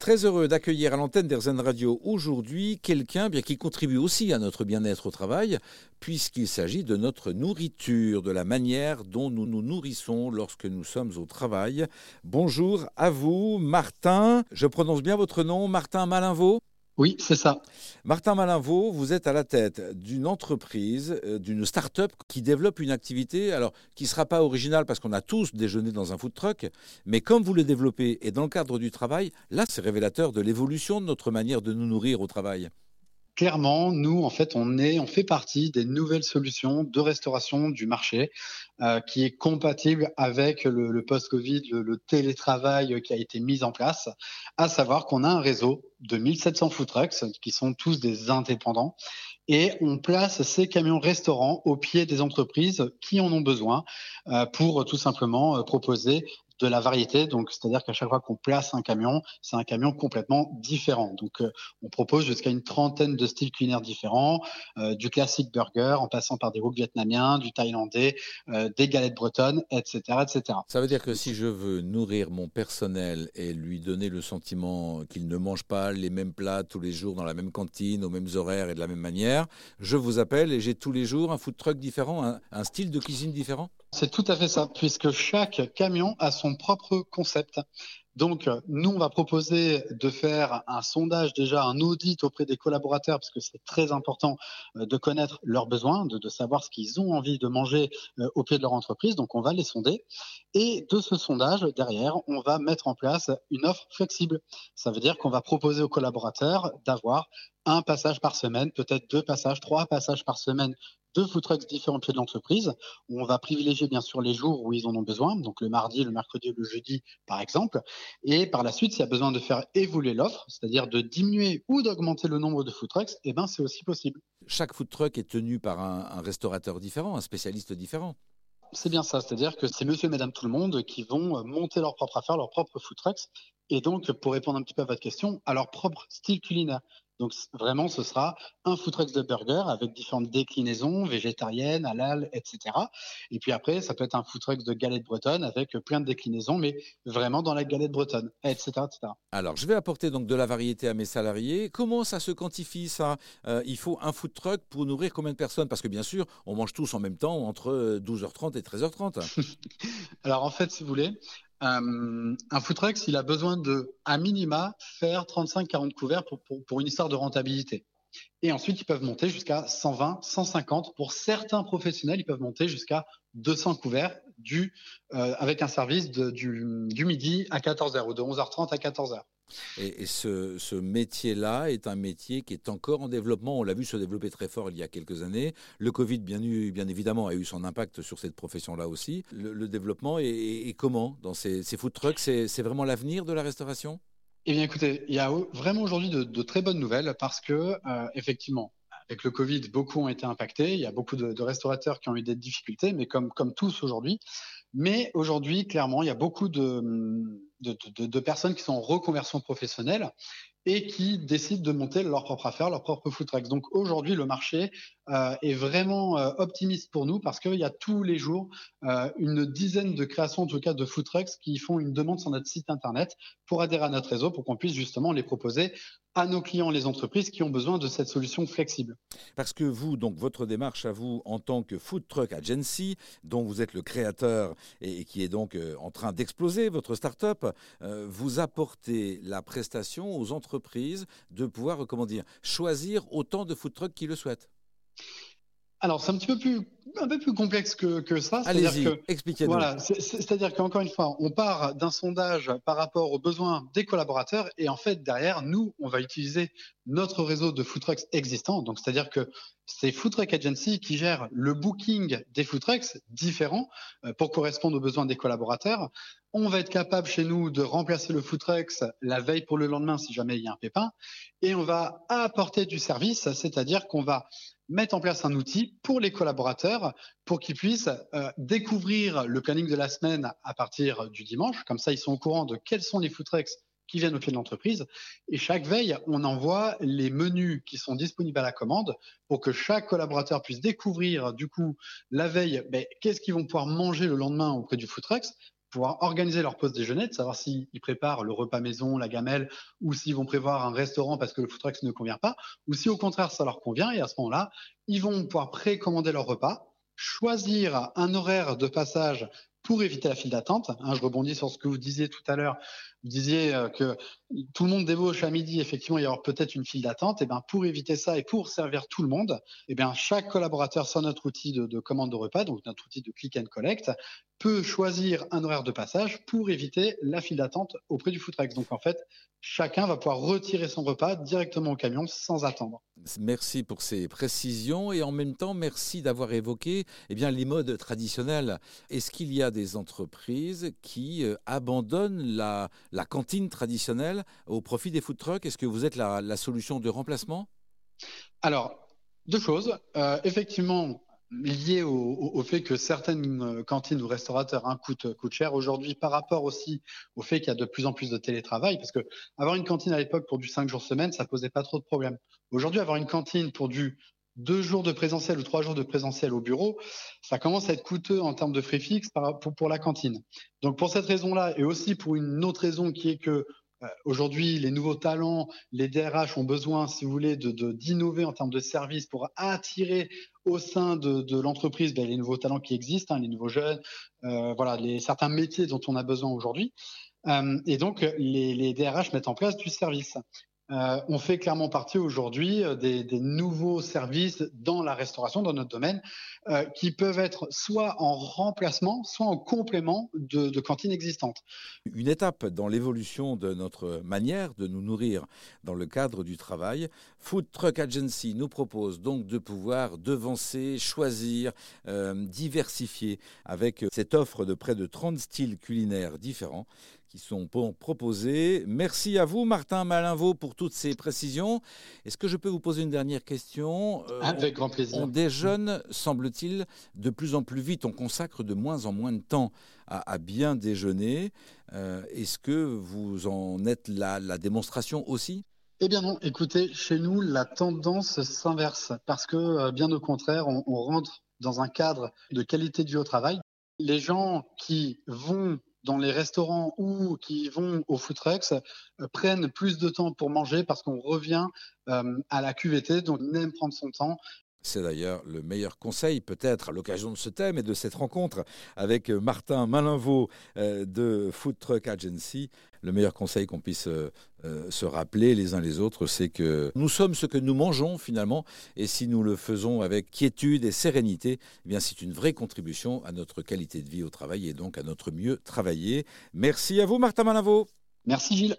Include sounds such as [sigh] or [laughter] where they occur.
Très heureux d'accueillir à l'antenne d'Airzen Radio aujourd'hui quelqu'un bien qui contribue aussi à notre bien-être au travail, puisqu'il s'agit de notre nourriture, de la manière dont nous nous nourrissons lorsque nous sommes au travail. Bonjour à vous, Martin. Je prononce bien votre nom, Martin Malinvaux? Oui, c'est ça. Martin Malinvaux, vous êtes à la tête d'une entreprise, euh, d'une start-up qui développe une activité, alors qui ne sera pas originale parce qu'on a tous déjeuné dans un food truck, mais comme vous le développez et dans le cadre du travail, là, c'est révélateur de l'évolution de notre manière de nous nourrir au travail clairement, nous, en fait, on, est, on fait partie des nouvelles solutions de restauration du marché euh, qui est compatible avec le, post-Covid, le, télétravail qui a été mis en place, à savoir qu'on a un réseau de 1700 food trucks qui sont tous des indépendants et on place ces camions restaurants au pied des entreprises qui en ont besoin euh, pour tout simplement euh, proposer de la variété. Donc, c'est-à-dire qu'à chaque fois qu'on place un camion, c'est un camion complètement différent. Donc, euh, on propose jusqu'à une trentaine de styles culinaires différents, euh, du classique burger, en passant par des wok vietnamiens, du thaïlandais, euh, des galettes bretonnes, etc., etc. Ça veut dire que si je veux nourrir mon personnel et lui donner le sentiment qu'il ne mange pas les mêmes plats tous les jours dans la même cantine, aux mêmes horaires et de la même manière, je vous appelle et j'ai tous les jours un food truck différent, un style de cuisine différent? C'est tout à fait ça, puisque chaque camion a son propre concept. Donc, nous, on va proposer de faire un sondage, déjà un audit auprès des collaborateurs, parce que c'est très important euh, de connaître leurs besoins, de, savoir ce qu'ils ont envie de manger euh, au pied de leur entreprise. Donc, on va les sonder. Et de ce sondage, derrière, on va mettre en place une offre flexible. Ça veut dire qu'on va proposer aux collaborateurs d'avoir un passage par semaine, peut-être deux passages, trois passages par semaine deux food trucks différents pieds de l'entreprise. On va privilégier bien sûr les jours où ils en ont besoin, donc le mardi, le mercredi, le jeudi par exemple. Et par la suite, s'il y a besoin de faire évoluer l'offre, c'est-à-dire de diminuer ou d'augmenter le nombre de food trucks, eh ben c'est aussi possible. Chaque food truck est tenu par un, restaurateur différent, un spécialiste différent. C'est bien ça, c'est-à-dire que c'est monsieur et madame tout le monde qui vont monter leur propre affaire, leur propre food trucks, et donc pour répondre un petit peu à votre question, à leur propre style culinaire. Donc vraiment, ce sera un food truck de burger avec différentes déclinaisons végétariennes, halal, etc. Et puis après, ça peut être un food truck de galette bretonne avec plein de déclinaisons, mais vraiment dans la galette bretonne, etc., etc. Alors, je vais apporter donc de la variété à mes salariés. Comment ça se quantifie ça? Euh, Il faut un food truck pour nourrir combien de personnes? Parce que bien sûr, on mange tous en même temps entre 12h30 et 13h30. [laughs] Alors en fait, si vous voulez, euh, un food truck, s'il a besoin de, à minima, faire 35-40 couverts pour, pour, une histoire de rentabilité. Et ensuite, ils peuvent monter jusqu'à 120, 150. Pour certains professionnels, ils peuvent monter jusqu'à 200 couverts du, euh, avec un service de, du, du, midi à 14h ou de 11h30 à 14h. Et, ce, métier-là est un métier qui est encore en développement. On l'a vu se développer très fort il y a quelques années. Le Covid, bien, évidemment, a eu son impact sur cette profession-là aussi. Le, développement est, comment dans ces, food trucks? C'est vraiment l'avenir de la restauration? Eh bien, écoutez, il y a vraiment aujourd'hui de, très bonnes nouvelles parce que, euh, effectivement, avec le Covid, beaucoup ont été impactés. Il y a beaucoup de, restaurateurs qui ont eu des difficultés, mais comme tous aujourd'hui. Mais aujourd'hui, clairement, il y a beaucoup de, de, personnes qui sont en reconversion professionnelle et qui décident de monter leur propre affaire, leur propre food truck. Donc aujourd'hui, le marché euh, est vraiment euh, optimiste pour nous parce qu'il y a tous les jours euh, une dizaine de créations, en tout cas de food trucks, qui font une demande sur notre site internet pour adhérer à notre réseau, pour qu'on puisse justement les proposer à nos clients, les entreprises qui ont besoin de cette solution flexible. Parce que vous, donc votre démarche à vous en tant que food truck agency, dont vous êtes le créateur et, qui est donc en train d'exploser votre start-up, vous apportez la prestation aux entreprises de pouvoir, comment dire, choisir autant de food trucks qu'ils le souhaitent alors, c'est un petit peu plus, un peu plus complexe que, que ça. Allez-y, expliquez-nous. Voilà, c'est-à-dire qu'encore une fois, on part d'un sondage par rapport aux besoins des collaborateurs et en fait, derrière, nous, on va utiliser notre réseau de food trucks existants. Donc, c'est-à-dire que c'est Food Truck Agency qui gère le booking des food trucks différents euh, pour correspondre aux besoins des collaborateurs. On va être capable chez nous de remplacer le food trucks la veille pour le lendemain si jamais il y a un pépin. Et on va apporter du service, c'est-à-dire qu'on va mettre en place un outil pour les collaborateurs pour qu'ils puissent euh, découvrir le planning de la semaine à partir du dimanche. Comme ça, ils sont au courant de quels sont les food trucks qui viennent au pied de l'entreprise. Et chaque veille, on envoie les menus qui sont disponibles à la commande pour que chaque collaborateur puisse découvrir du coup la veille ben, qu'est-ce qu'ils vont pouvoir manger le lendemain auprès du food trucks pouvoir organiser leur pause déjeuner, de savoir s'ils préparent le repas maison, la gamelle, ou s'ils vont prévoir un restaurant parce que le food truck ne convient pas, ou si au contraire ça leur convient, et à ce moment-là, ils vont pouvoir précommander leur repas, choisir un horaire de passage pour éviter la file d'attente. Hein, je rebondis sur ce que vous disiez tout à l'heure. Vous disiez euh, que tout le monde débauche à midi, effectivement, il y aura peut-être une file d'attente. Et eh ben, pour éviter ça et pour servir tout le monde, et eh bien, chaque collaborateur sur notre outil de, de, commande de repas, donc notre outil de click and collect, peut choisir un horaire de passage pour éviter la file d'attente auprès du Foodtrex. Donc, en fait, chacun va pouvoir retirer son repas directement au camion sans attendre. Merci pour ces précisions et en même temps, merci d'avoir évoqué eh bien, les modes traditionnels. Est-ce qu'il y a des entreprises qui euh, abandonnent la, la cantine traditionnelle au profit des food trucks? Est-ce que vous êtes la, solution de remplacement? Alors, deux choses. Euh, effectivement, lié au, fait que certaines cantines ou restaurateurs hein, coûtent, coûtent, cher aujourd'hui par rapport aussi au fait qu'il y a de plus en plus de télétravail parce que avoir une cantine à l'époque pour du 5 jours semaine ça posait pas trop de problèmes aujourd'hui avoir une cantine pour du deux jours de présentiel ou trois jours de présentiel au bureau, ça commence à être coûteux en termes de frais fixes pour, pour la cantine. Donc pour cette raison-là, et aussi pour une autre raison qui est que euh, aujourd'hui, les nouveaux talents, les DRH ont besoin, si vous voulez, de d'innover en termes de services pour attirer au sein de, de l'entreprise ben, les nouveaux talents qui existent, hein, les nouveaux jeunes, euh, voilà, les, certains métiers dont on a besoin aujourd'hui. Euh, et donc, les, les DRH mettent en place du service. Euh, on fait clairement partie aujourd'hui euh, des, nouveaux services dans la restauration, dans notre domaine, euh, qui peuvent être soit en remplacement, soit en complément de, cantines existantes. Une étape dans l'évolution de notre manière de nous nourrir dans le cadre du travail, Food Truck Agency nous propose donc de pouvoir devancer, choisir, diversifier avec cette offre de près de 30 styles culinaires différents qui sont proposés. Merci à vous, Martin Malinvaux, pour toutes ces précisions. Est-ce que je peux vous poser une dernière question? Euh, Avec grand plaisir. On déjeune, semble-t-il, de plus en plus vite. On consacre de moins en moins de temps à, bien déjeuner. Euh, est-ce que vous en êtes la, la démonstration aussi? Eh bien non, écoutez, chez nous, la tendance s'inverse parce que, euh, bien au contraire, on, on rentre dans un cadre de qualité vie au travail. Les gens qui vont dans les restaurants ou qui vont au food trucks euh, prennent plus de temps pour manger parce qu'on revient euh, à la QVT, donc on aime prendre son temps c'est d'ailleurs le meilleur conseil, peut-être à l'occasion de ce thème et de cette rencontre avec euh, Martin Malinvaux euh, de Food Truck Agency. Le meilleur conseil qu'on puisse euh, se rappeler les uns les autres, c'est que nous sommes ce que nous mangeons finalement, et si nous le faisons avec quiétude et sérénité, eh bien c'est une vraie contribution à notre qualité de vie au travail et donc à notre mieux travailler. Merci à vous, Martin Malinvaux. Merci Gilles.